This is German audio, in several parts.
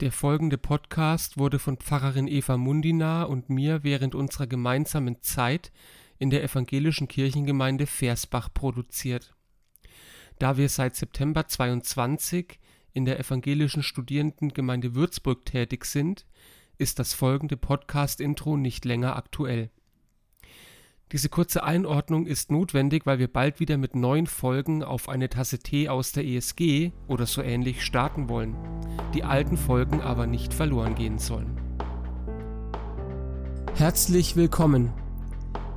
Der folgende Podcast wurde von Pfarrerin Eva Mundina und mir während unserer gemeinsamen Zeit in der evangelischen Kirchengemeinde Versbach produziert. Da wir seit September 22 in der evangelischen Studierendengemeinde Würzburg tätig sind, ist das folgende Podcast-Intro nicht länger aktuell. Diese kurze Einordnung ist notwendig, weil wir bald wieder mit neuen Folgen auf eine Tasse Tee aus der ESG oder so ähnlich starten wollen, die alten Folgen aber nicht verloren gehen sollen. Herzlich willkommen.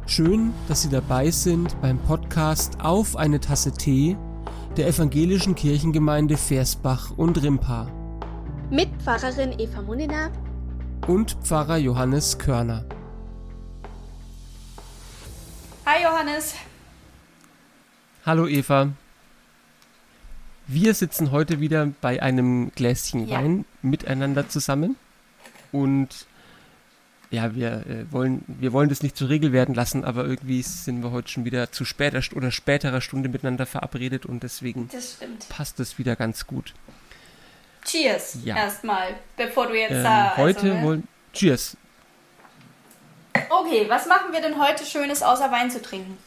Schön, dass Sie dabei sind beim Podcast Auf eine Tasse Tee der evangelischen Kirchengemeinde Versbach und Rimpa. Mit Pfarrerin Eva Munina und Pfarrer Johannes Körner. Hi Johannes. Hallo Eva. Wir sitzen heute wieder bei einem Gläschen ja. Wein miteinander zusammen und ja, wir äh, wollen wir wollen das nicht zur Regel werden lassen, aber irgendwie sind wir heute schon wieder zu später oder späterer Stunde miteinander verabredet und deswegen passt es wieder ganz gut. Cheers ja. erstmal, bevor du jetzt ähm, da heute also, ne? wollen Cheers. Okay, was machen wir denn heute Schönes außer Wein zu trinken?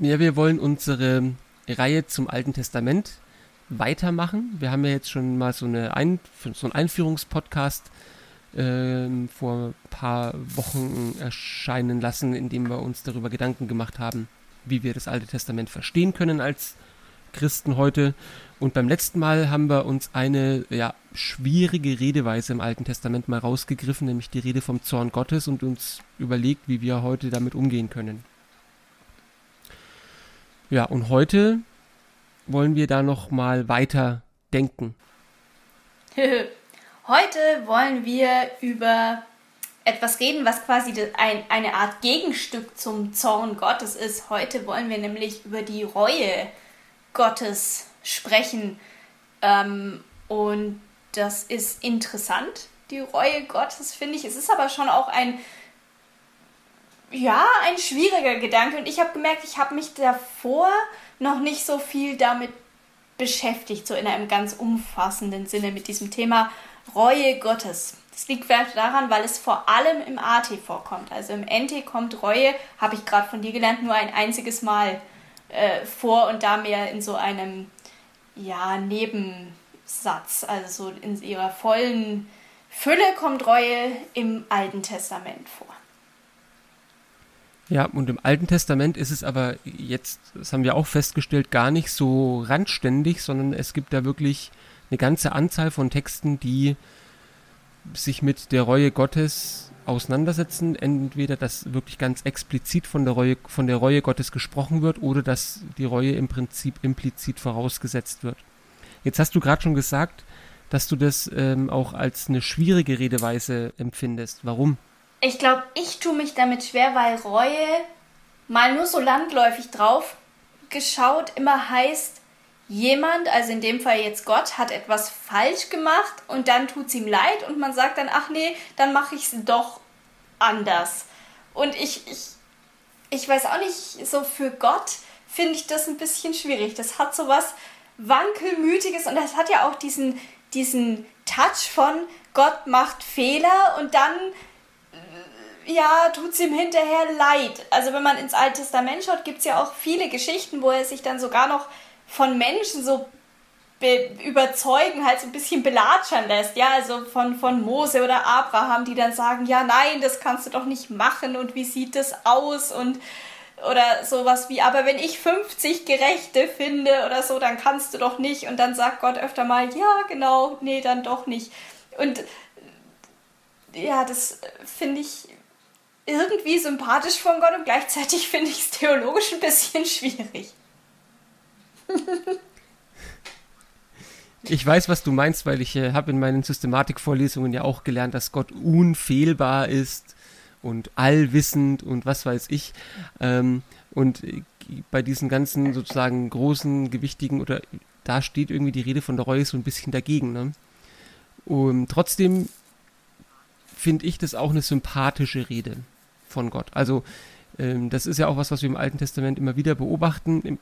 Ja, wir wollen unsere Reihe zum Alten Testament weitermachen. Wir haben ja jetzt schon mal so, eine Ein so einen Einführungspodcast äh, vor ein paar Wochen erscheinen lassen, in dem wir uns darüber Gedanken gemacht haben, wie wir das Alte Testament verstehen können als Christen heute. Und beim letzten Mal haben wir uns eine ja, schwierige Redeweise im Alten Testament mal rausgegriffen, nämlich die Rede vom Zorn Gottes und uns überlegt, wie wir heute damit umgehen können. Ja, und heute wollen wir da noch mal weiter denken. heute wollen wir über etwas reden, was quasi ein, eine Art Gegenstück zum Zorn Gottes ist. Heute wollen wir nämlich über die Reue Gottes sprechen. Ähm, und das ist interessant, die Reue Gottes, finde ich. Es ist aber schon auch ein, ja, ein schwieriger Gedanke. Und ich habe gemerkt, ich habe mich davor noch nicht so viel damit beschäftigt, so in einem ganz umfassenden Sinne mit diesem Thema Reue Gottes. Das liegt vielleicht daran, weil es vor allem im AT vorkommt. Also im NT kommt Reue, habe ich gerade von dir gelernt, nur ein einziges Mal äh, vor und da mehr in so einem ja, Nebensatz. Also so in ihrer vollen Fülle kommt Reue im Alten Testament vor. Ja, und im Alten Testament ist es aber jetzt, das haben wir auch festgestellt, gar nicht so randständig, sondern es gibt da wirklich eine ganze Anzahl von Texten, die sich mit der Reue Gottes auseinandersetzen. Entweder, dass wirklich ganz explizit von der Reue, von der Reue Gottes gesprochen wird oder dass die Reue im Prinzip implizit vorausgesetzt wird. Jetzt hast du gerade schon gesagt, dass du das ähm, auch als eine schwierige Redeweise empfindest. Warum? Ich glaube, ich tue mich damit schwer, weil Reue mal nur so landläufig drauf geschaut immer heißt, jemand, also in dem Fall jetzt Gott, hat etwas falsch gemacht und dann tut es ihm leid und man sagt dann, ach nee, dann mache ich es doch anders. Und ich, ich, ich weiß auch nicht, so für Gott finde ich das ein bisschen schwierig. Das hat so was Wankelmütiges und das hat ja auch diesen, diesen Touch von Gott macht Fehler und dann ja, tut es ihm hinterher leid. Also wenn man ins Alte Testament schaut, gibt es ja auch viele Geschichten, wo er sich dann sogar noch von Menschen so überzeugen, halt so ein bisschen belatschern lässt, ja, also von, von Mose oder Abraham, die dann sagen, ja, nein, das kannst du doch nicht machen und wie sieht das aus und oder sowas wie, aber wenn ich 50 Gerechte finde oder so, dann kannst du doch nicht und dann sagt Gott öfter mal, ja, genau, nee, dann doch nicht und ja, das finde ich irgendwie sympathisch von Gott und gleichzeitig finde ich es theologisch ein bisschen schwierig. Ich weiß, was du meinst, weil ich äh, habe in meinen Systematikvorlesungen ja auch gelernt, dass Gott unfehlbar ist und allwissend und was weiß ich. Ähm, und äh, bei diesen ganzen sozusagen großen, gewichtigen oder da steht irgendwie die Rede von der Reue so ein bisschen dagegen. Ne? Und trotzdem finde ich das auch eine sympathische Rede von Gott. Also ähm, das ist ja auch was, was wir im Alten Testament immer wieder beobachten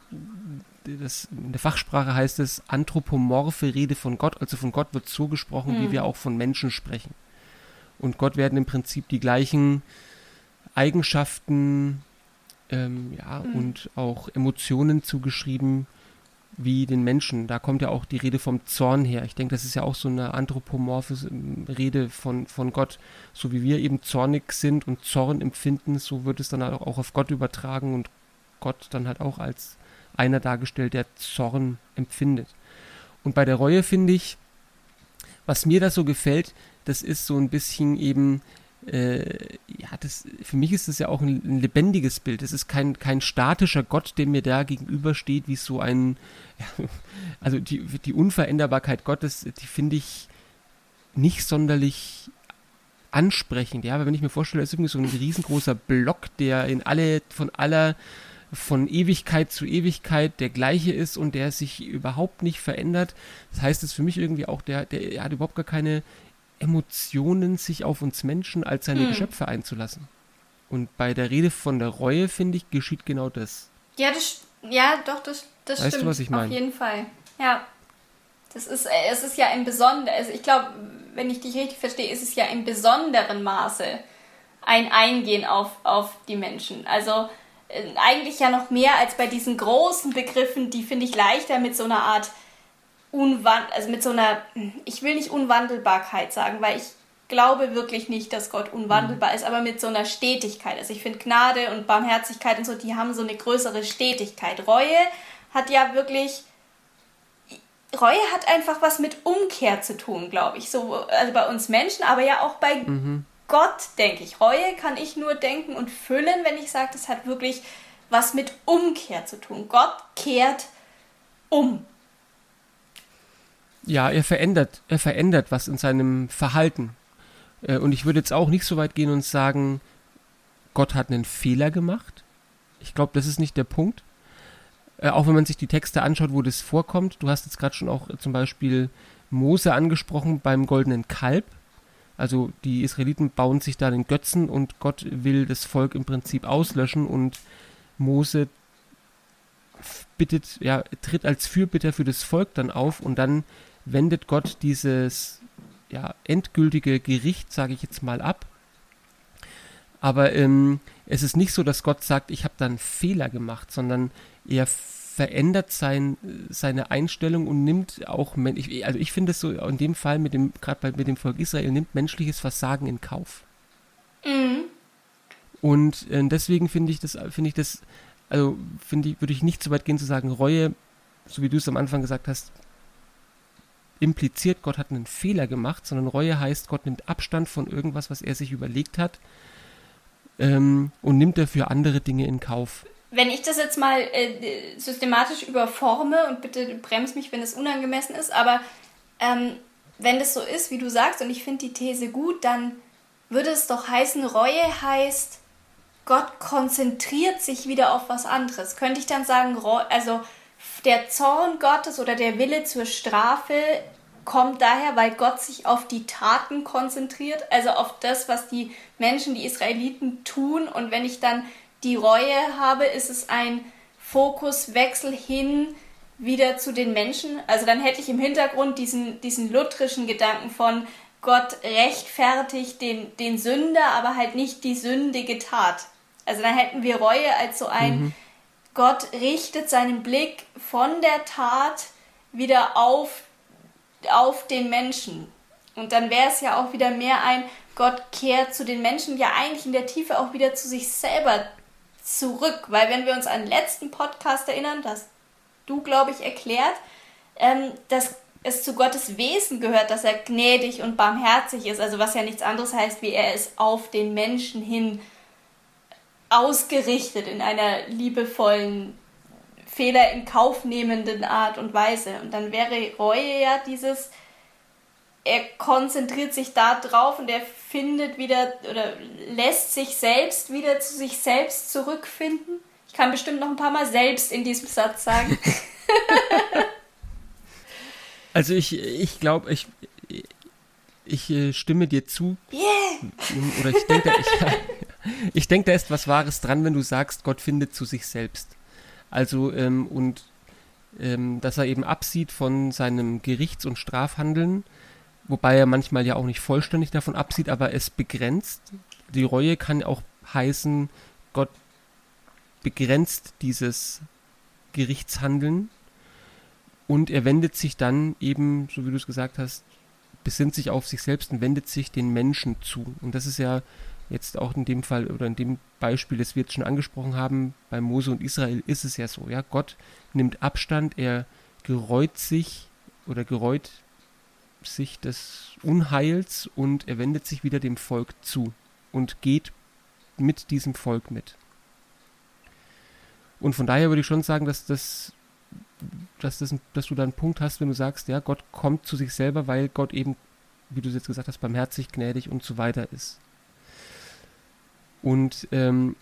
das, in der Fachsprache heißt es anthropomorphe Rede von Gott, also von Gott wird so gesprochen, hm. wie wir auch von Menschen sprechen. Und Gott werden im Prinzip die gleichen Eigenschaften ähm, ja, hm. und auch Emotionen zugeschrieben wie den Menschen. Da kommt ja auch die Rede vom Zorn her. Ich denke, das ist ja auch so eine anthropomorphe ähm, Rede von, von Gott. So wie wir eben zornig sind und Zorn empfinden, so wird es dann auch auf Gott übertragen und Gott dann halt auch als einer dargestellt, der Zorn empfindet. Und bei der Reue finde ich, was mir da so gefällt, das ist so ein bisschen eben äh, ja, das, für mich ist das ja auch ein, ein, lebendiges Bild. Es ist kein, kein statischer Gott, der mir da gegenübersteht, wie so ein, ja, also die, die Unveränderbarkeit Gottes, die finde ich nicht sonderlich ansprechend, ja, aber wenn ich mir vorstelle, es ist irgendwie so ein riesengroßer Block, der in alle, von aller, von Ewigkeit zu Ewigkeit der gleiche ist und der sich überhaupt nicht verändert. Das heißt, es ist für mich irgendwie auch, der, der hat überhaupt gar keine Emotionen sich auf uns Menschen als seine hm. Geschöpfe einzulassen. Und bei der Rede von der Reue, finde ich, geschieht genau das. Ja, das, ja doch, das, das weißt stimmt. Du, was ich meine? Auf jeden Fall. Ja. Das ist, äh, es ist ja ein besonderes, also ich glaube, wenn ich dich richtig verstehe, ist es ja im besonderen Maße ein Eingehen auf, auf die Menschen. Also eigentlich ja noch mehr als bei diesen großen Begriffen, die finde ich leichter mit so einer Art Unwand also mit so einer, ich will nicht Unwandelbarkeit sagen, weil ich glaube wirklich nicht, dass Gott unwandelbar mhm. ist, aber mit so einer Stetigkeit. Also ich finde Gnade und Barmherzigkeit und so, die haben so eine größere Stetigkeit. Reue hat ja wirklich, Reue hat einfach was mit Umkehr zu tun, glaube ich. So, also bei uns Menschen, aber ja auch bei mhm. Gott, denke ich. Reue kann ich nur denken und füllen, wenn ich sage, das hat wirklich was mit Umkehr zu tun. Gott kehrt um. Ja, er verändert, er verändert was in seinem Verhalten. Äh, und ich würde jetzt auch nicht so weit gehen und sagen, Gott hat einen Fehler gemacht. Ich glaube, das ist nicht der Punkt. Äh, auch wenn man sich die Texte anschaut, wo das vorkommt. Du hast jetzt gerade schon auch zum Beispiel Mose angesprochen beim goldenen Kalb. Also die Israeliten bauen sich da den Götzen und Gott will das Volk im Prinzip auslöschen und Mose bittet, ja, tritt als Fürbitter für das Volk dann auf und dann wendet Gott dieses ja, endgültige Gericht, sage ich jetzt mal, ab. Aber ähm, es ist nicht so, dass Gott sagt, ich habe da einen Fehler gemacht, sondern er verändert sein, seine Einstellung und nimmt auch, also ich finde es so in dem Fall mit dem, gerade mit dem Volk Israel, nimmt menschliches Versagen in Kauf. Mhm. Und äh, deswegen finde ich das, finde ich das, also finde ich, würde ich nicht so weit gehen zu sagen, Reue, so wie du es am Anfang gesagt hast, impliziert, Gott hat einen Fehler gemacht, sondern Reue heißt, Gott nimmt Abstand von irgendwas, was er sich überlegt hat ähm, und nimmt dafür andere Dinge in Kauf. Wenn ich das jetzt mal äh, systematisch überforme und bitte bremst mich, wenn es unangemessen ist, aber ähm, wenn das so ist, wie du sagst, und ich finde die These gut, dann würde es doch heißen, Reue heißt, Gott konzentriert sich wieder auf was anderes. Könnte ich dann sagen, also der Zorn Gottes oder der Wille zur Strafe kommt daher, weil Gott sich auf die Taten konzentriert, also auf das, was die Menschen, die Israeliten tun. Und wenn ich dann die Reue habe, ist es ein Fokuswechsel hin wieder zu den Menschen. Also dann hätte ich im Hintergrund diesen, diesen lutherischen Gedanken von Gott rechtfertigt den, den Sünder, aber halt nicht die sündige Tat. Also dann hätten wir Reue als so ein, mhm. Gott richtet seinen Blick von der Tat wieder auf, auf den Menschen. Und dann wäre es ja auch wieder mehr ein, Gott kehrt zu den Menschen ja eigentlich in der Tiefe auch wieder zu sich selber zurück. Weil wenn wir uns an den letzten Podcast erinnern, das du, glaube ich, erklärt, ähm, dass es zu Gottes Wesen gehört, dass er gnädig und barmherzig ist. Also was ja nichts anderes heißt, wie er es auf den Menschen hin ausgerichtet in einer liebevollen, Fehler in Kauf nehmenden Art und Weise. Und dann wäre Reue ja dieses, er konzentriert sich da drauf und er findet wieder oder lässt sich selbst wieder zu sich selbst zurückfinden. Ich kann bestimmt noch ein paar Mal selbst in diesem Satz sagen. also ich, ich glaube, ich, ich äh, stimme dir zu. Yeah. Oder ich denke, ich, ich denke, da ist was Wahres dran, wenn du sagst, Gott findet zu sich selbst. Also, ähm, und ähm, dass er eben absieht von seinem Gerichts- und Strafhandeln, wobei er manchmal ja auch nicht vollständig davon absieht, aber es begrenzt. Die Reue kann auch heißen, Gott begrenzt dieses Gerichtshandeln und er wendet sich dann eben, so wie du es gesagt hast, besinnt sich auf sich selbst und wendet sich den Menschen zu. Und das ist ja jetzt auch in dem Fall oder in dem Beispiel, das wir jetzt schon angesprochen haben, bei Mose und Israel ist es ja so, ja, Gott nimmt Abstand, er gereut sich oder gereut sich des Unheils und er wendet sich wieder dem Volk zu und geht mit diesem Volk mit. Und von daher würde ich schon sagen, dass das dass, das, dass du da einen Punkt hast, wenn du sagst, ja, Gott kommt zu sich selber, weil Gott eben, wie du es jetzt gesagt hast, barmherzig, gnädig und so weiter ist. Und ähm,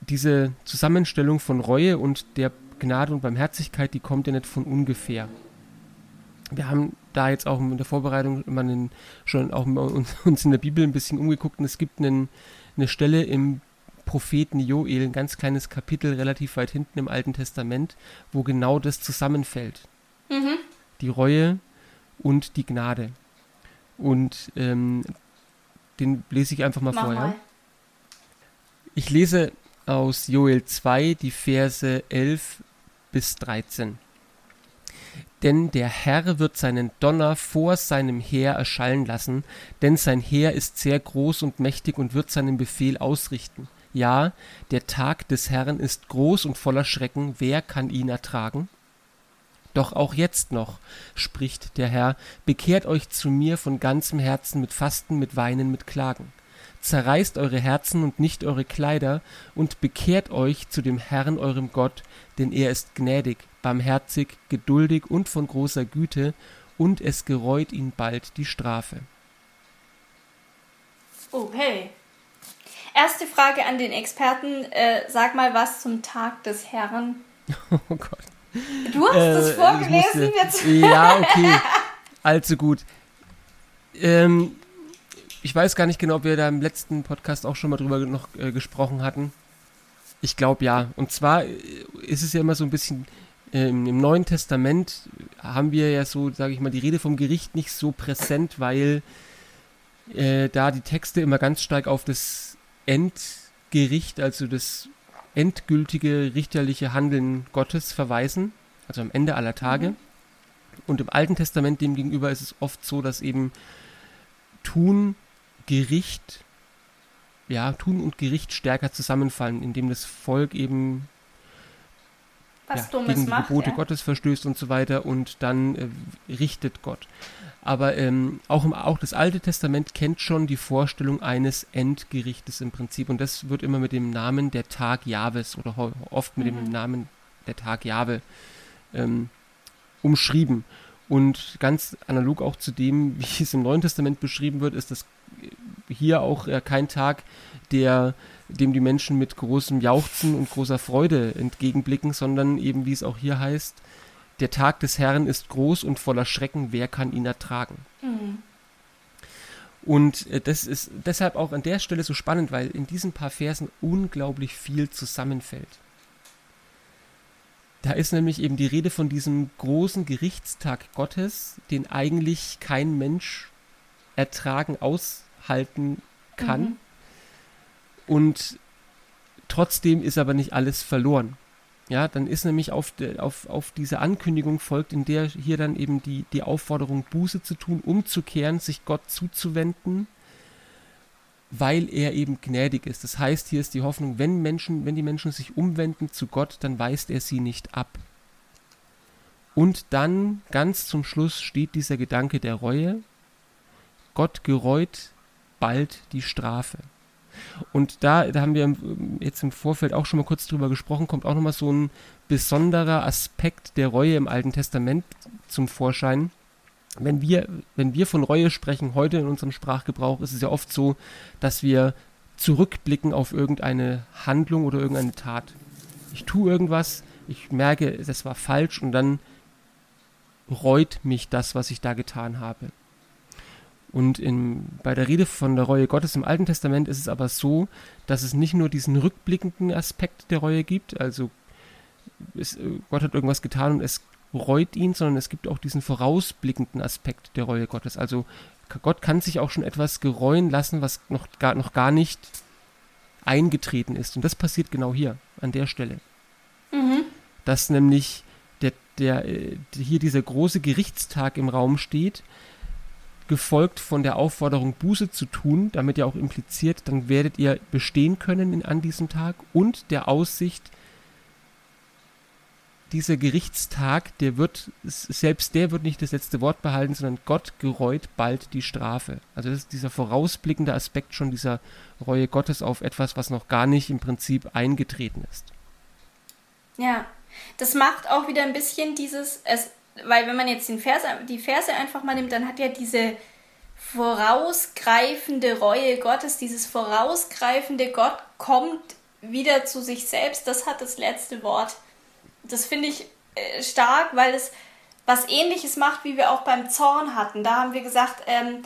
diese Zusammenstellung von Reue und der Gnade und Barmherzigkeit, die kommt ja nicht von ungefähr. Wir haben da jetzt auch in der Vorbereitung immer einen, schon auch uns in der Bibel ein bisschen umgeguckt und es gibt einen, eine Stelle im Propheten Joel, ein ganz kleines Kapitel relativ weit hinten im Alten Testament, wo genau das zusammenfällt. Mhm. Die Reue und die Gnade. Und ähm, den lese ich einfach mal Mach vorher. Mal. Ich lese aus Joel 2 die Verse 11 bis 13. Denn der Herr wird seinen Donner vor seinem Heer erschallen lassen, denn sein Heer ist sehr groß und mächtig und wird seinen Befehl ausrichten. Ja, der Tag des Herrn ist groß und voller Schrecken, wer kann ihn ertragen? Doch auch jetzt noch, spricht der Herr, bekehrt euch zu mir von ganzem Herzen mit Fasten, mit Weinen, mit Klagen. Zerreißt eure Herzen und nicht eure Kleider und bekehrt euch zu dem Herrn eurem Gott, denn er ist gnädig, barmherzig, geduldig und von großer Güte, und es gereut ihn bald die Strafe. Okay. Erste Frage an den Experten. Äh, sag mal was zum Tag des Herrn. Oh Gott. Du hast äh, es vorgelesen musste, jetzt. Ja, okay. Allzu gut. Ähm, ich weiß gar nicht genau, ob wir da im letzten Podcast auch schon mal drüber noch äh, gesprochen hatten. Ich glaube ja. Und zwar äh, ist es ja immer so ein bisschen ähm, im Neuen Testament haben wir ja so, sage ich mal, die Rede vom Gericht nicht so präsent, weil äh, da die Texte immer ganz stark auf das Endgericht, also das endgültige richterliche Handeln Gottes verweisen, also am Ende aller Tage. Mhm. Und im Alten Testament demgegenüber ist es oft so, dass eben Tun, Gericht, ja, Tun und Gericht stärker zusammenfallen, indem das Volk eben ja, gegen die Gebote ja. Gottes verstößt und so weiter und dann äh, richtet Gott. Aber ähm, auch, im, auch das Alte Testament kennt schon die Vorstellung eines Endgerichtes im Prinzip. Und das wird immer mit dem Namen der Tag Jahwes oder oft mit mhm. dem Namen der Tag Jahwe ähm, umschrieben. Und ganz analog auch zu dem, wie es im Neuen Testament beschrieben wird, ist das hier auch äh, kein Tag, der, dem die Menschen mit großem Jauchzen und großer Freude entgegenblicken, sondern eben, wie es auch hier heißt, der Tag des Herrn ist groß und voller Schrecken, wer kann ihn ertragen? Mhm. Und äh, das ist deshalb auch an der Stelle so spannend, weil in diesen paar Versen unglaublich viel zusammenfällt. Da ist nämlich eben die Rede von diesem großen Gerichtstag Gottes, den eigentlich kein Mensch ertragen, aushalten kann. Mhm. Und trotzdem ist aber nicht alles verloren. Ja, dann ist nämlich auf, de, auf, auf diese Ankündigung folgt, in der hier dann eben die, die Aufforderung, Buße zu tun, umzukehren, sich Gott zuzuwenden, weil er eben gnädig ist. Das heißt, hier ist die Hoffnung, wenn Menschen, wenn die Menschen sich umwenden zu Gott, dann weist er sie nicht ab. Und dann ganz zum Schluss steht dieser Gedanke der Reue. Gott gereut bald die Strafe. Und da, da haben wir jetzt im Vorfeld auch schon mal kurz drüber gesprochen, kommt auch nochmal so ein besonderer Aspekt der Reue im Alten Testament zum Vorschein. Wenn wir, wenn wir von Reue sprechen, heute in unserem Sprachgebrauch, ist es ja oft so, dass wir zurückblicken auf irgendeine Handlung oder irgendeine Tat. Ich tue irgendwas, ich merke, das war falsch und dann reut mich das, was ich da getan habe. Und in, bei der Rede von der Reue Gottes im Alten Testament ist es aber so, dass es nicht nur diesen rückblickenden Aspekt der Reue gibt, also es, Gott hat irgendwas getan und es reut ihn, sondern es gibt auch diesen vorausblickenden Aspekt der Reue Gottes. Also Gott kann sich auch schon etwas gereuen lassen, was noch gar, noch gar nicht eingetreten ist. Und das passiert genau hier, an der Stelle. Mhm. Dass nämlich der, der, äh, hier dieser große Gerichtstag im Raum steht, gefolgt von der Aufforderung, Buße zu tun, damit ja auch impliziert, dann werdet ihr bestehen können in, an diesem Tag und der Aussicht, dieser Gerichtstag, der wird, selbst der wird nicht das letzte Wort behalten, sondern Gott gereut bald die Strafe. Also das ist dieser vorausblickende Aspekt schon dieser Reue Gottes auf etwas, was noch gar nicht im Prinzip eingetreten ist. Ja, das macht auch wieder ein bisschen dieses, es, weil wenn man jetzt den Vers, die Verse einfach mal nimmt, dann hat ja diese vorausgreifende Reue Gottes, dieses vorausgreifende Gott kommt wieder zu sich selbst, das hat das letzte Wort. Das finde ich äh, stark, weil es was ähnliches macht, wie wir auch beim Zorn hatten. Da haben wir gesagt, ähm,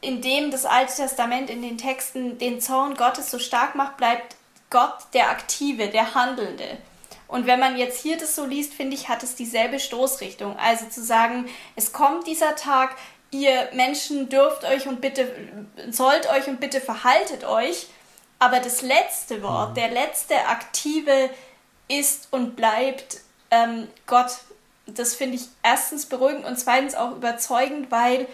indem das Alte Testament in den Texten den Zorn Gottes so stark macht, bleibt Gott der Aktive, der Handelnde. Und wenn man jetzt hier das so liest, finde ich, hat es dieselbe Stoßrichtung. Also zu sagen, es kommt dieser Tag, ihr Menschen dürft euch und bitte, sollt euch und bitte verhaltet euch. Aber das letzte Wort, mhm. der letzte aktive ist und bleibt ähm, Gott. Das finde ich erstens beruhigend und zweitens auch überzeugend, weil,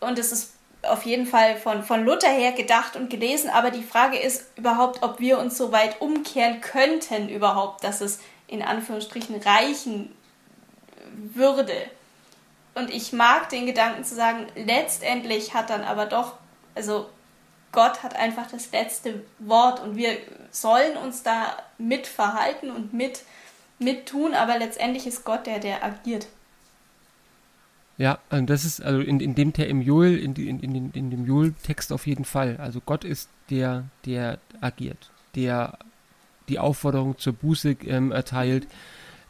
und es ist auf jeden Fall von, von Luther her gedacht und gelesen, aber die Frage ist überhaupt, ob wir uns so weit umkehren könnten überhaupt, dass es in Anführungsstrichen reichen würde. Und ich mag den Gedanken zu sagen, letztendlich hat dann aber doch, also Gott hat einfach das letzte Wort und wir sollen uns da mitverhalten und mit, mit tun, aber letztendlich ist Gott der, der agiert. Ja, also das ist also in, in dem im Joel, in, in, in, in dem Joel-Text auf jeden Fall. Also Gott ist der, der agiert, der die Aufforderung zur Buße ähm, erteilt,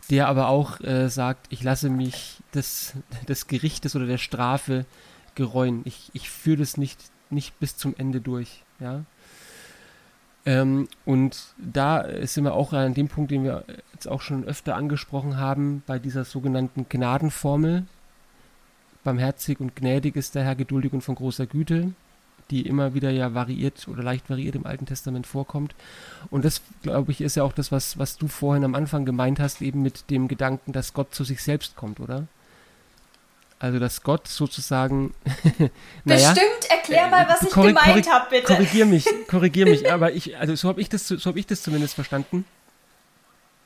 der aber auch äh, sagt, ich lasse mich des, des Gerichtes oder der Strafe gereuen. Ich, ich führe das nicht, nicht bis zum Ende durch. Ja. Ähm, und da sind wir auch an dem Punkt, den wir jetzt auch schon öfter angesprochen haben, bei dieser sogenannten Gnadenformel, Barmherzig und gnädig ist der Herr geduldig und von großer Güte, die immer wieder ja variiert oder leicht variiert im Alten Testament vorkommt. Und das, glaube ich, ist ja auch das, was, was du vorhin am Anfang gemeint hast, eben mit dem Gedanken, dass Gott zu sich selbst kommt, oder? Also, dass Gott sozusagen. naja, Bestimmt, erklär mal, was ich gemeint habe, bitte. Korrigier mich, korrigier mich, aber ich, also so habe ich, das, so hab ich das zumindest verstanden.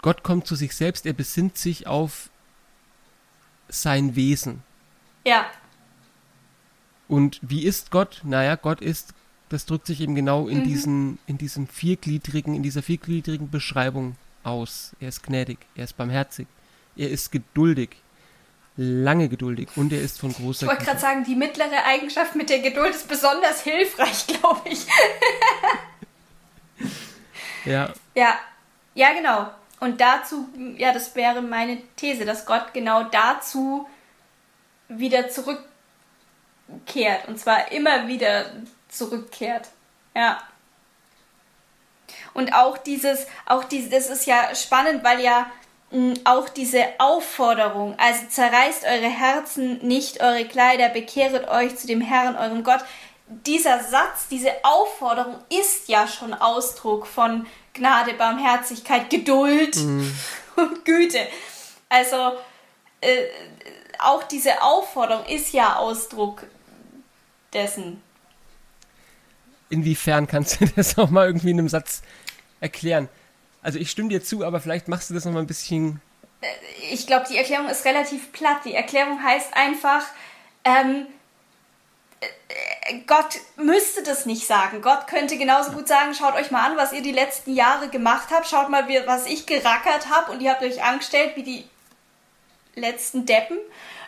Gott kommt zu sich selbst, er besinnt sich auf sein Wesen. Ja. Und wie ist Gott? Naja, Gott ist, das drückt sich eben genau in mhm. diesen, in diesem viergliedrigen, in dieser viergliedrigen Beschreibung aus. Er ist gnädig, er ist barmherzig, er ist geduldig, lange geduldig und er ist von großer Ich wollte gerade sagen, die mittlere Eigenschaft mit der Geduld ist besonders hilfreich, glaube ich. ja. Ja. Ja, genau. Und dazu, ja, das wäre meine These, dass Gott genau dazu wieder zurückkehrt. Und zwar immer wieder zurückkehrt. Ja. Und auch dieses, auch dieses, das ist ja spannend, weil ja mh, auch diese Aufforderung, also zerreißt eure Herzen, nicht eure Kleider, bekehret euch zu dem Herrn, eurem Gott. Dieser Satz, diese Aufforderung ist ja schon Ausdruck von Gnade, Barmherzigkeit, Geduld mhm. und Güte. Also äh, auch diese Aufforderung ist ja Ausdruck dessen. Inwiefern kannst du das auch mal irgendwie in einem Satz erklären? Also ich stimme dir zu, aber vielleicht machst du das noch mal ein bisschen. Äh, ich glaube, die Erklärung ist relativ platt. Die Erklärung heißt einfach, ähm, äh, Gott müsste das nicht sagen. Gott könnte genauso gut sagen, schaut euch mal an, was ihr die letzten Jahre gemacht habt. Schaut mal, was ich gerackert habe und ihr habt euch angestellt wie die letzten Deppen.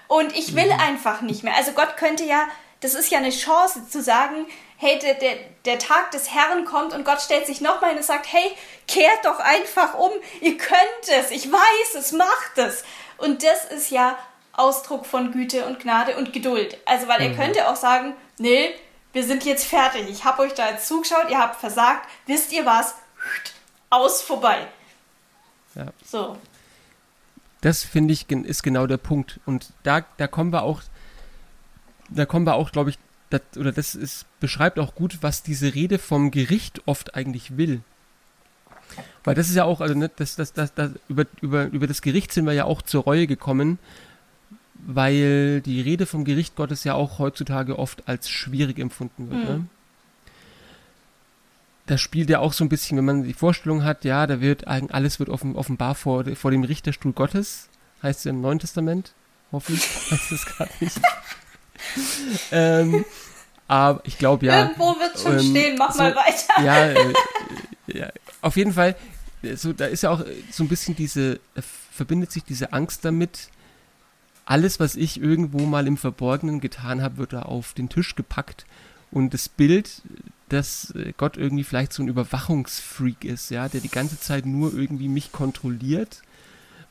Und ich will mhm. einfach nicht mehr. Also Gott könnte ja, das ist ja eine Chance zu sagen, hey, der, der, der Tag des Herrn kommt und Gott stellt sich nochmal hin und sagt, hey, kehrt doch einfach um, ihr könnt es, ich weiß es, macht es. Und das ist ja Ausdruck von Güte und Gnade und Geduld. Also, weil mhm. er könnte auch sagen, nee, wir sind jetzt fertig, ich habe euch da jetzt zugeschaut, ihr habt versagt, wisst ihr was, aus vorbei. Ja. So Das finde ich ist genau der Punkt. Und da, da kommen wir auch, da kommen wir auch, glaube ich, das, oder das ist, beschreibt auch gut, was diese Rede vom Gericht oft eigentlich will. Weil das ist ja auch, also ne, das, das, das, das, über, über, über das Gericht sind wir ja auch zur Reue gekommen, weil die Rede vom Gericht Gottes ja auch heutzutage oft als schwierig empfunden wird. Mhm. Ne? Das spielt ja auch so ein bisschen, wenn man die Vorstellung hat, ja, da wird alles wird offen, offenbar vor, vor dem Richterstuhl Gottes, heißt es im Neuen Testament, hoffe ich, heißt es gerade nicht. ähm, aber ich glaube ja. Irgendwo wird schon ähm, stehen, mach so, mal weiter. Ja, äh, ja, auf jeden Fall, so, da ist ja auch so ein bisschen diese, verbindet sich diese Angst damit, alles, was ich irgendwo mal im Verborgenen getan habe, wird da auf den Tisch gepackt. Und das Bild, dass Gott irgendwie vielleicht so ein Überwachungsfreak ist, ja, der die ganze Zeit nur irgendwie mich kontrolliert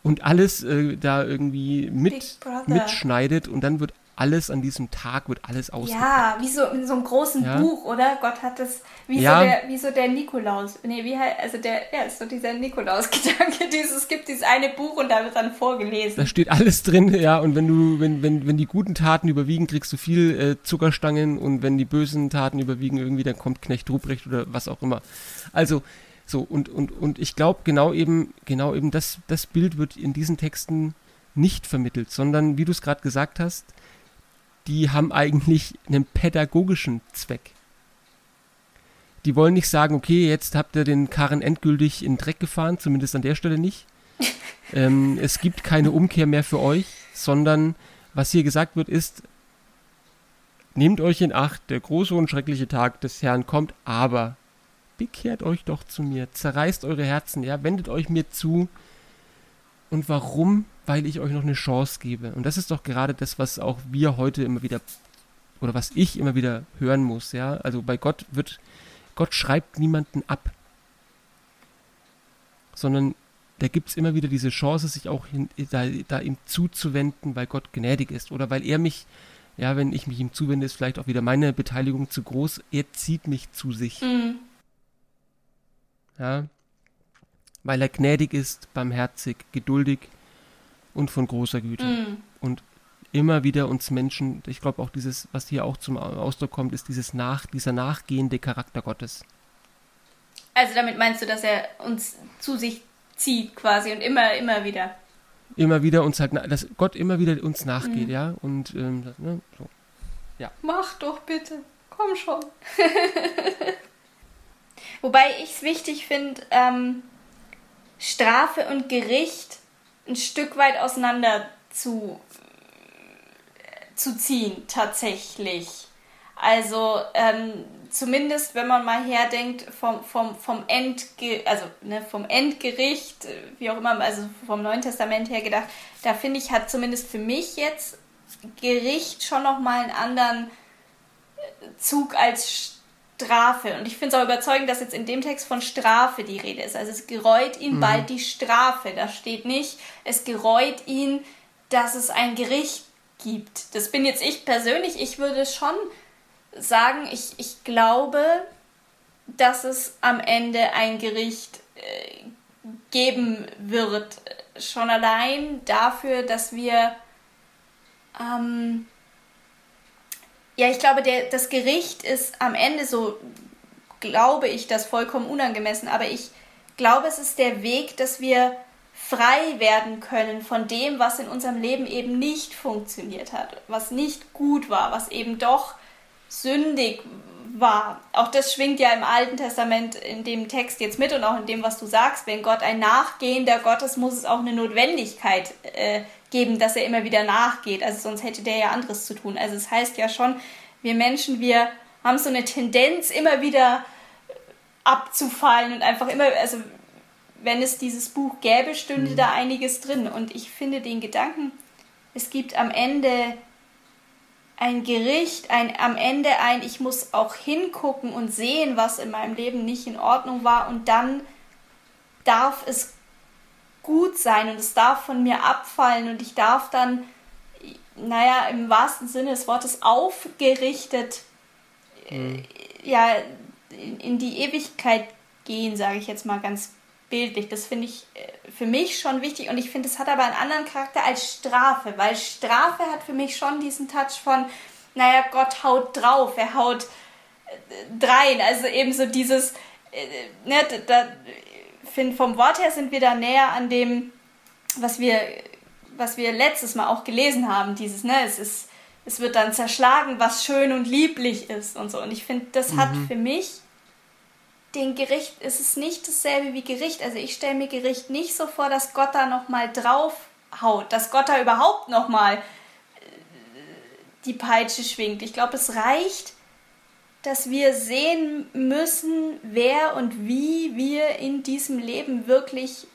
und alles äh, da irgendwie mit, mitschneidet und dann wird alles an diesem Tag wird alles ausgepackt. Ja, wie so in so einem großen ja. Buch, oder? Gott hat das, wie, ja. so, der, wie so der Nikolaus. Nee, wie halt, also der, ja, ist so dieser Nikolaus-Gedanke. Es gibt dieses eine Buch und da wird dann vorgelesen. Da steht alles drin, ja, und wenn du, wenn, wenn, wenn die guten Taten überwiegen, kriegst du viel äh, Zuckerstangen und wenn die bösen Taten überwiegen, irgendwie, dann kommt Knecht Ruprecht oder was auch immer. Also, so, und, und, und ich glaube, genau eben, genau eben das, das Bild wird in diesen Texten nicht vermittelt, sondern, wie du es gerade gesagt hast, die haben eigentlich einen pädagogischen Zweck. Die wollen nicht sagen, okay, jetzt habt ihr den Karren endgültig in den Dreck gefahren, zumindest an der Stelle nicht. ähm, es gibt keine Umkehr mehr für euch, sondern was hier gesagt wird, ist, nehmt euch in Acht, der große und schreckliche Tag des Herrn kommt, aber bekehrt euch doch zu mir, zerreißt eure Herzen, ja, wendet euch mir zu. Und warum weil ich euch noch eine Chance gebe. Und das ist doch gerade das, was auch wir heute immer wieder, oder was ich immer wieder hören muss, ja. Also bei Gott wird, Gott schreibt niemanden ab. Sondern da gibt es immer wieder diese Chance, sich auch hin, da, da ihm zuzuwenden, weil Gott gnädig ist. Oder weil er mich, ja, wenn ich mich ihm zuwende, ist vielleicht auch wieder meine Beteiligung zu groß. Er zieht mich zu sich. Mhm. Ja. Weil er gnädig ist, barmherzig, geduldig und von großer Güte. Mm. Und immer wieder uns Menschen, ich glaube auch dieses, was hier auch zum Ausdruck kommt, ist dieses nach, dieser nachgehende Charakter Gottes. Also damit meinst du, dass er uns zu sich zieht quasi und immer, immer wieder. Immer wieder uns halt, dass Gott immer wieder uns nachgeht, mm. ja. Und ähm, das, ne, so. Ja. Mach doch bitte. Komm schon. Wobei ich es wichtig finde, ähm, Strafe und Gericht ein Stück weit auseinander zu, zu ziehen, tatsächlich. Also ähm, zumindest, wenn man mal herdenkt vom, vom, vom, Endge also, ne, vom Endgericht, wie auch immer, also vom Neuen Testament her gedacht, da finde ich, hat zumindest für mich jetzt Gericht schon nochmal einen anderen Zug als Strafe. Und ich finde es auch überzeugend, dass jetzt in dem Text von Strafe die Rede ist. Also es gereut ihn mhm. bald die Strafe. Da steht nicht, es gereut ihn, dass es ein Gericht gibt. Das bin jetzt ich persönlich. Ich würde schon sagen, ich, ich glaube, dass es am Ende ein Gericht äh, geben wird. Schon allein dafür, dass wir ähm, ja, ich glaube, der, das Gericht ist am Ende so, glaube ich, das vollkommen unangemessen, aber ich glaube, es ist der Weg, dass wir frei werden können von dem, was in unserem Leben eben nicht funktioniert hat, was nicht gut war, was eben doch sündig war. Auch das schwingt ja im Alten Testament in dem Text jetzt mit und auch in dem, was du sagst. Wenn Gott ein nachgehender Gott ist, muss es auch eine Notwendigkeit äh, geben, dass er immer wieder nachgeht. Also sonst hätte der ja anderes zu tun. Also es das heißt ja schon, wir Menschen, wir haben so eine Tendenz, immer wieder abzufallen und einfach immer, also wenn es dieses Buch gäbe, stünde mhm. da einiges drin. Und ich finde den Gedanken, es gibt am Ende ein Gericht, ein, am Ende ein, ich muss auch hingucken und sehen, was in meinem Leben nicht in Ordnung war und dann darf es gut sein und es darf von mir abfallen und ich darf dann, naja, im wahrsten Sinne des Wortes aufgerichtet, mhm. ja, in, in, die Ewigkeit gehen, sage ich jetzt mal ganz bildlich. Das finde ich äh, für mich schon wichtig und ich finde, es hat aber einen anderen Charakter als Strafe, weil Strafe hat für mich schon diesen Touch von, naja, Gott haut drauf, er haut äh, drein. Also eben so dieses, äh, ne, da, finde vom Wort her sind wir da näher an dem, was wir, was wir letztes Mal auch gelesen haben, dieses, ne, es ist, es wird dann zerschlagen, was schön und lieblich ist und so. Und ich finde, das mhm. hat für mich den Gericht, ist es nicht dasselbe wie Gericht. Also ich stelle mir Gericht nicht so vor, dass Gott da nochmal drauf haut, dass Gott da überhaupt nochmal äh, die Peitsche schwingt. Ich glaube, es reicht, dass wir sehen müssen, wer und wie wir in diesem Leben wirklich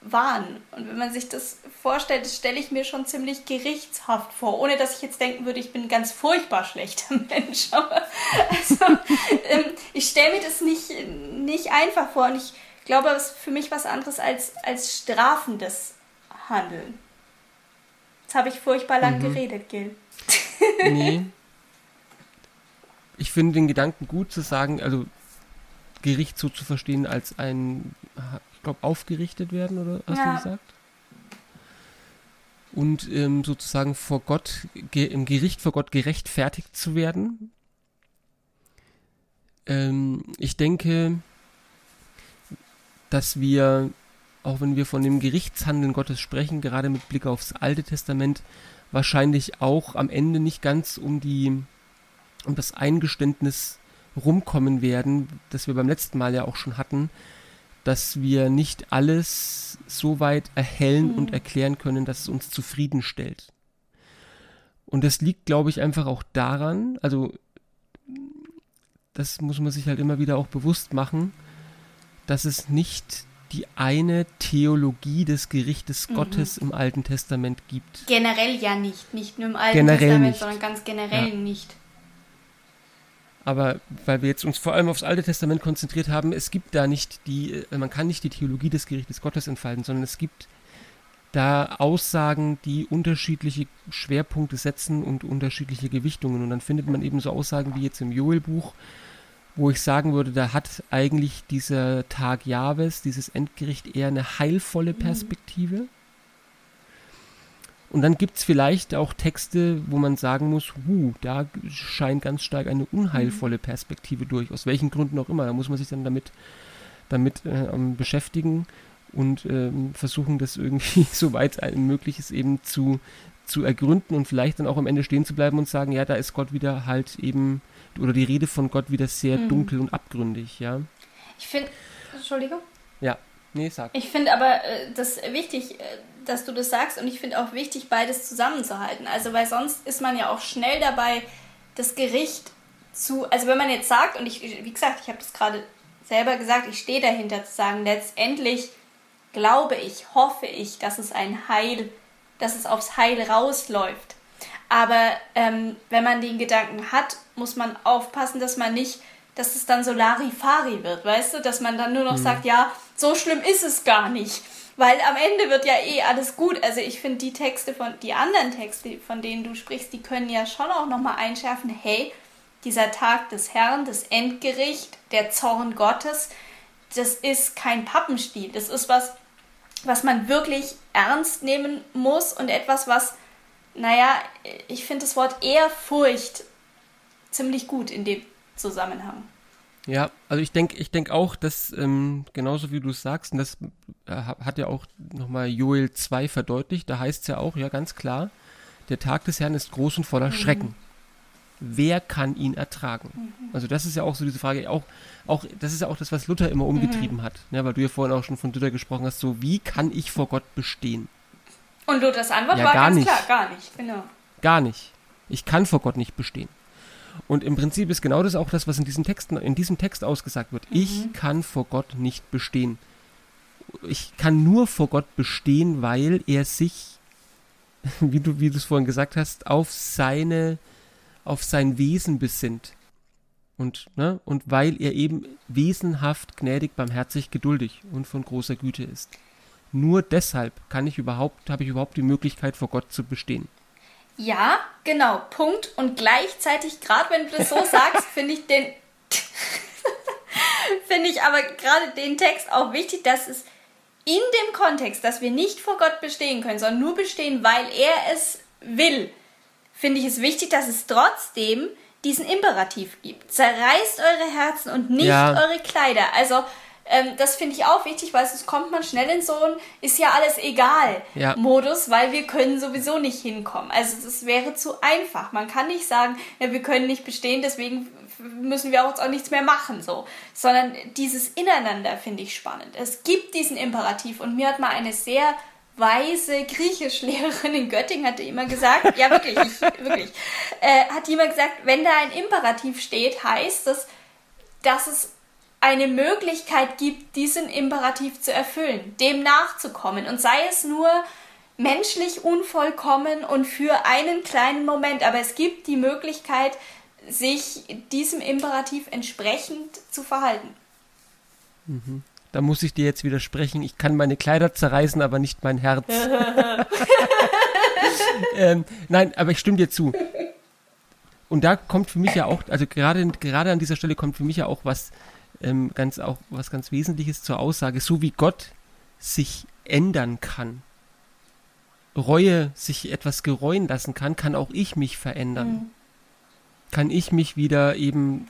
waren. Und wenn man sich das vorstellt, das stelle ich mir schon ziemlich gerichtshaft vor, ohne dass ich jetzt denken würde, ich bin ein ganz furchtbar schlechter Mensch. Aber also, ähm, ich stelle mir das nicht, nicht einfach vor und ich glaube, es ist für mich was anderes als, als strafendes Handeln. Jetzt habe ich furchtbar lang mhm. geredet, Gil. Nee. Ich finde den Gedanken gut zu sagen, also Gericht so zu verstehen als ein, ich glaube, aufgerichtet werden, oder hast ja. du gesagt? Und ähm, sozusagen vor Gott, ge im Gericht vor Gott gerechtfertigt zu werden. Ähm, ich denke, dass wir, auch wenn wir von dem Gerichtshandeln Gottes sprechen, gerade mit Blick aufs Alte Testament, wahrscheinlich auch am Ende nicht ganz um die um das Eingeständnis rumkommen werden, das wir beim letzten Mal ja auch schon hatten, dass wir nicht alles so weit erhellen mhm. und erklären können, dass es uns zufriedenstellt. Und das liegt, glaube ich, einfach auch daran, also das muss man sich halt immer wieder auch bewusst machen, dass es nicht die eine Theologie des Gerichtes mhm. Gottes im Alten Testament gibt. Generell ja nicht, nicht nur im Alten generell Testament, nicht. sondern ganz generell ja. nicht. Aber weil wir jetzt uns vor allem aufs Alte Testament konzentriert haben, es gibt da nicht die, äh, man kann nicht die Theologie des Gerichtes Gottes entfalten, sondern es gibt da Aussagen, die unterschiedliche Schwerpunkte setzen und unterschiedliche Gewichtungen. Und dann findet man eben so Aussagen wie jetzt im Joel-Buch, wo ich sagen würde, da hat eigentlich dieser Tag Jahwes, dieses Endgericht eher eine heilvolle mhm. Perspektive. Mhm und dann gibt es vielleicht auch Texte, wo man sagen muss, huh, da scheint ganz stark eine unheilvolle Perspektive durch, aus welchen Gründen auch immer. Da muss man sich dann damit, damit äh, beschäftigen und ähm, versuchen, das irgendwie so weit möglich ist eben zu, zu ergründen und vielleicht dann auch am Ende stehen zu bleiben und sagen, ja, da ist Gott wieder halt eben, oder die Rede von Gott wieder sehr mhm. dunkel und abgründig, ja. Ich finde, Entschuldigung? Ja, nee, sag. Ich finde aber äh, das wichtig, äh, dass du das sagst und ich finde auch wichtig, beides zusammenzuhalten. Also, weil sonst ist man ja auch schnell dabei, das Gericht zu, also wenn man jetzt sagt, und ich, wie gesagt, ich habe das gerade selber gesagt, ich stehe dahinter zu sagen, letztendlich glaube ich, hoffe ich, dass es ein Heil, dass es aufs Heil rausläuft. Aber ähm, wenn man den Gedanken hat, muss man aufpassen, dass man nicht, dass es dann so Larifari wird, weißt du, dass man dann nur noch mhm. sagt, ja, so schlimm ist es gar nicht. Weil am Ende wird ja eh alles gut. Also ich finde die Texte von, die anderen Texte, von denen du sprichst, die können ja schon auch nochmal einschärfen, hey, dieser Tag des Herrn, das Endgericht, der Zorn Gottes, das ist kein Pappenstiel. Das ist was, was man wirklich ernst nehmen muss und etwas, was, naja, ich finde das Wort Ehrfurcht ziemlich gut in dem Zusammenhang. Ja, also ich denke ich denk auch, dass ähm, genauso wie du es sagst, und das äh, hat ja auch nochmal Joel 2 verdeutlicht, da heißt es ja auch, ja ganz klar, der Tag des Herrn ist groß und voller mhm. Schrecken. Wer kann ihn ertragen? Mhm. Also das ist ja auch so diese Frage, auch, auch, das ist ja auch das, was Luther immer umgetrieben mhm. hat, ne, weil du ja vorhin auch schon von Luther gesprochen hast, so wie kann ich vor Gott bestehen? Und Luthers Antwort ja, war ganz nicht. klar, gar nicht, genau. Gar nicht. Ich kann vor Gott nicht bestehen. Und im Prinzip ist genau das auch das, was in diesem Text, in diesem Text ausgesagt wird. Mhm. Ich kann vor Gott nicht bestehen. Ich kann nur vor Gott bestehen, weil er sich, wie du, wie du es vorhin gesagt hast, auf seine, auf sein Wesen besinnt. Und, ne, und weil er eben wesenhaft, gnädig, barmherzig, geduldig und von großer Güte ist. Nur deshalb kann ich überhaupt, habe ich überhaupt die Möglichkeit, vor Gott zu bestehen. Ja, genau, Punkt. Und gleichzeitig, gerade wenn du das so sagst, finde ich den. finde ich aber gerade den Text auch wichtig, dass es in dem Kontext, dass wir nicht vor Gott bestehen können, sondern nur bestehen, weil er es will, finde ich es wichtig, dass es trotzdem diesen Imperativ gibt. Zerreißt eure Herzen und nicht ja. eure Kleider. Also ähm, das finde ich auch wichtig, weil sonst kommt man schnell in so ein ist ja alles egal ja. Modus, weil wir können sowieso nicht hinkommen. Also das wäre zu einfach. Man kann nicht sagen, ja, wir können nicht bestehen, deswegen müssen wir auch jetzt auch nichts mehr machen, so. Sondern dieses Ineinander finde ich spannend. Es gibt diesen Imperativ und mir hat mal eine sehr weise Griechischlehrerin in Göttingen hatte immer gesagt, ja wirklich, ich, wirklich, äh, hat immer gesagt, wenn da ein Imperativ steht, heißt das, dass es eine Möglichkeit gibt, diesen Imperativ zu erfüllen, dem nachzukommen und sei es nur menschlich unvollkommen und für einen kleinen Moment, aber es gibt die Möglichkeit, sich diesem Imperativ entsprechend zu verhalten. Mhm. Da muss ich dir jetzt widersprechen. Ich kann meine Kleider zerreißen, aber nicht mein Herz. ähm, nein, aber ich stimme dir zu. Und da kommt für mich ja auch, also gerade, gerade an dieser Stelle kommt für mich ja auch was ähm, ganz auch was ganz Wesentliches zur Aussage. So wie Gott sich ändern kann, Reue sich etwas gereuen lassen kann, kann auch ich mich verändern. Mhm kann ich mich wieder eben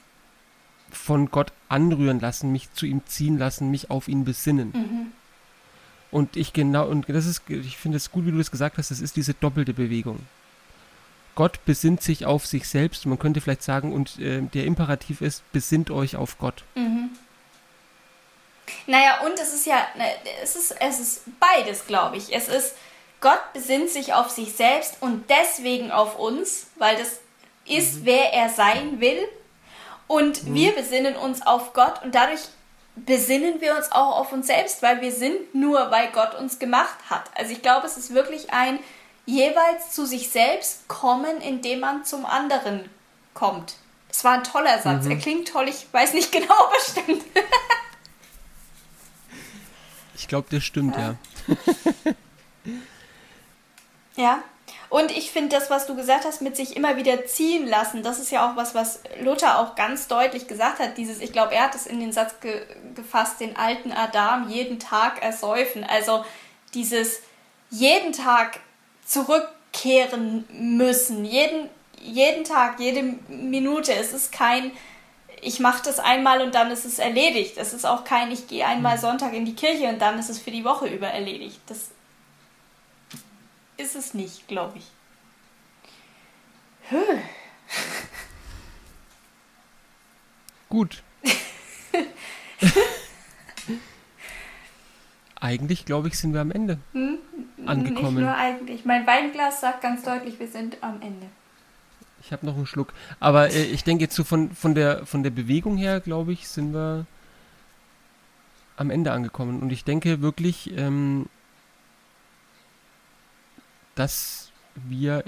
von Gott anrühren lassen, mich zu ihm ziehen lassen, mich auf ihn besinnen. Mhm. Und ich genau, und das ist, ich finde es gut, wie du das gesagt hast, das ist diese doppelte Bewegung. Gott besinnt sich auf sich selbst, man könnte vielleicht sagen, und äh, der Imperativ ist, besinnt euch auf Gott. Mhm. Naja, und es ist ja, ne, es ist, es ist beides, glaube ich. Es ist, Gott besinnt sich auf sich selbst und deswegen auf uns, weil das ist, mhm. wer er sein will. Und mhm. wir besinnen uns auf Gott und dadurch besinnen wir uns auch auf uns selbst, weil wir sind nur, weil Gott uns gemacht hat. Also ich glaube, es ist wirklich ein jeweils zu sich selbst kommen, indem man zum anderen kommt. Es war ein toller Satz. Mhm. Er klingt toll, ich weiß nicht genau, ob er stimmt. ich glaube, der stimmt, ja. Ja. ja. Und ich finde das, was du gesagt hast, mit sich immer wieder ziehen lassen, das ist ja auch was, was Luther auch ganz deutlich gesagt hat. Dieses, ich glaube, er hat es in den Satz ge gefasst, den alten Adam jeden Tag ersäufen. Also dieses jeden Tag zurückkehren müssen, jeden, jeden Tag, jede Minute. Es ist kein, ich mache das einmal und dann ist es erledigt. Es ist auch kein, ich gehe einmal mhm. Sonntag in die Kirche und dann ist es für die Woche über erledigt. Das ist es nicht, glaube ich. Höh. Gut. eigentlich, glaube ich, sind wir am Ende hm? angekommen. Nicht nur eigentlich. Mein Weinglas sagt ganz deutlich, wir sind am Ende. Ich habe noch einen Schluck. Aber äh, ich denke jetzt so von, von, der, von der Bewegung her, glaube ich, sind wir am Ende angekommen. Und ich denke wirklich, ähm, dass wir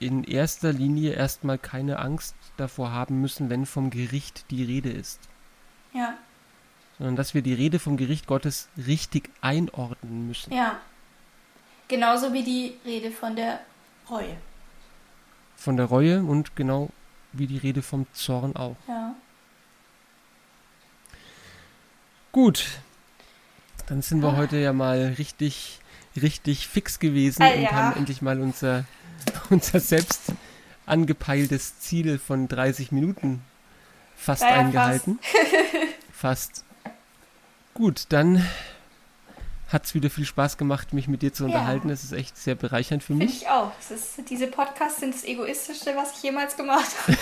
in erster Linie erstmal keine Angst davor haben müssen, wenn vom Gericht die Rede ist. Ja. Sondern dass wir die Rede vom Gericht Gottes richtig einordnen müssen. Ja. Genauso wie die Rede von der Reue. Von der Reue und genau wie die Rede vom Zorn auch. Ja. Gut. Dann sind wir ah. heute ja mal richtig richtig fix gewesen äh, und ja. haben endlich mal unser, unser selbst angepeiltes Ziel von 30 Minuten fast ja, eingehalten. Fast. fast. Gut, dann hat es wieder viel Spaß gemacht, mich mit dir zu unterhalten. Es ist echt sehr bereichernd für mich. Finde ich auch. Ist, diese Podcasts sind das Egoistischste, was ich jemals gemacht habe.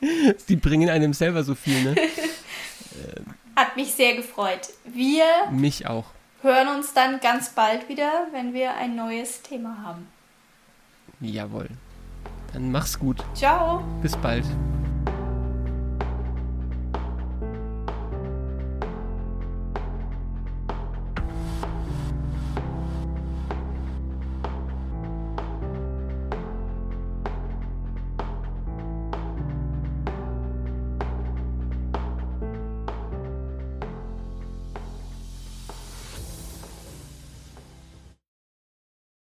Die bringen einem selber so viel, ne? Hat mich sehr gefreut. Wir. Mich auch hören uns dann ganz bald wieder, wenn wir ein neues Thema haben. Jawohl. Dann mach's gut. Ciao. Bis bald.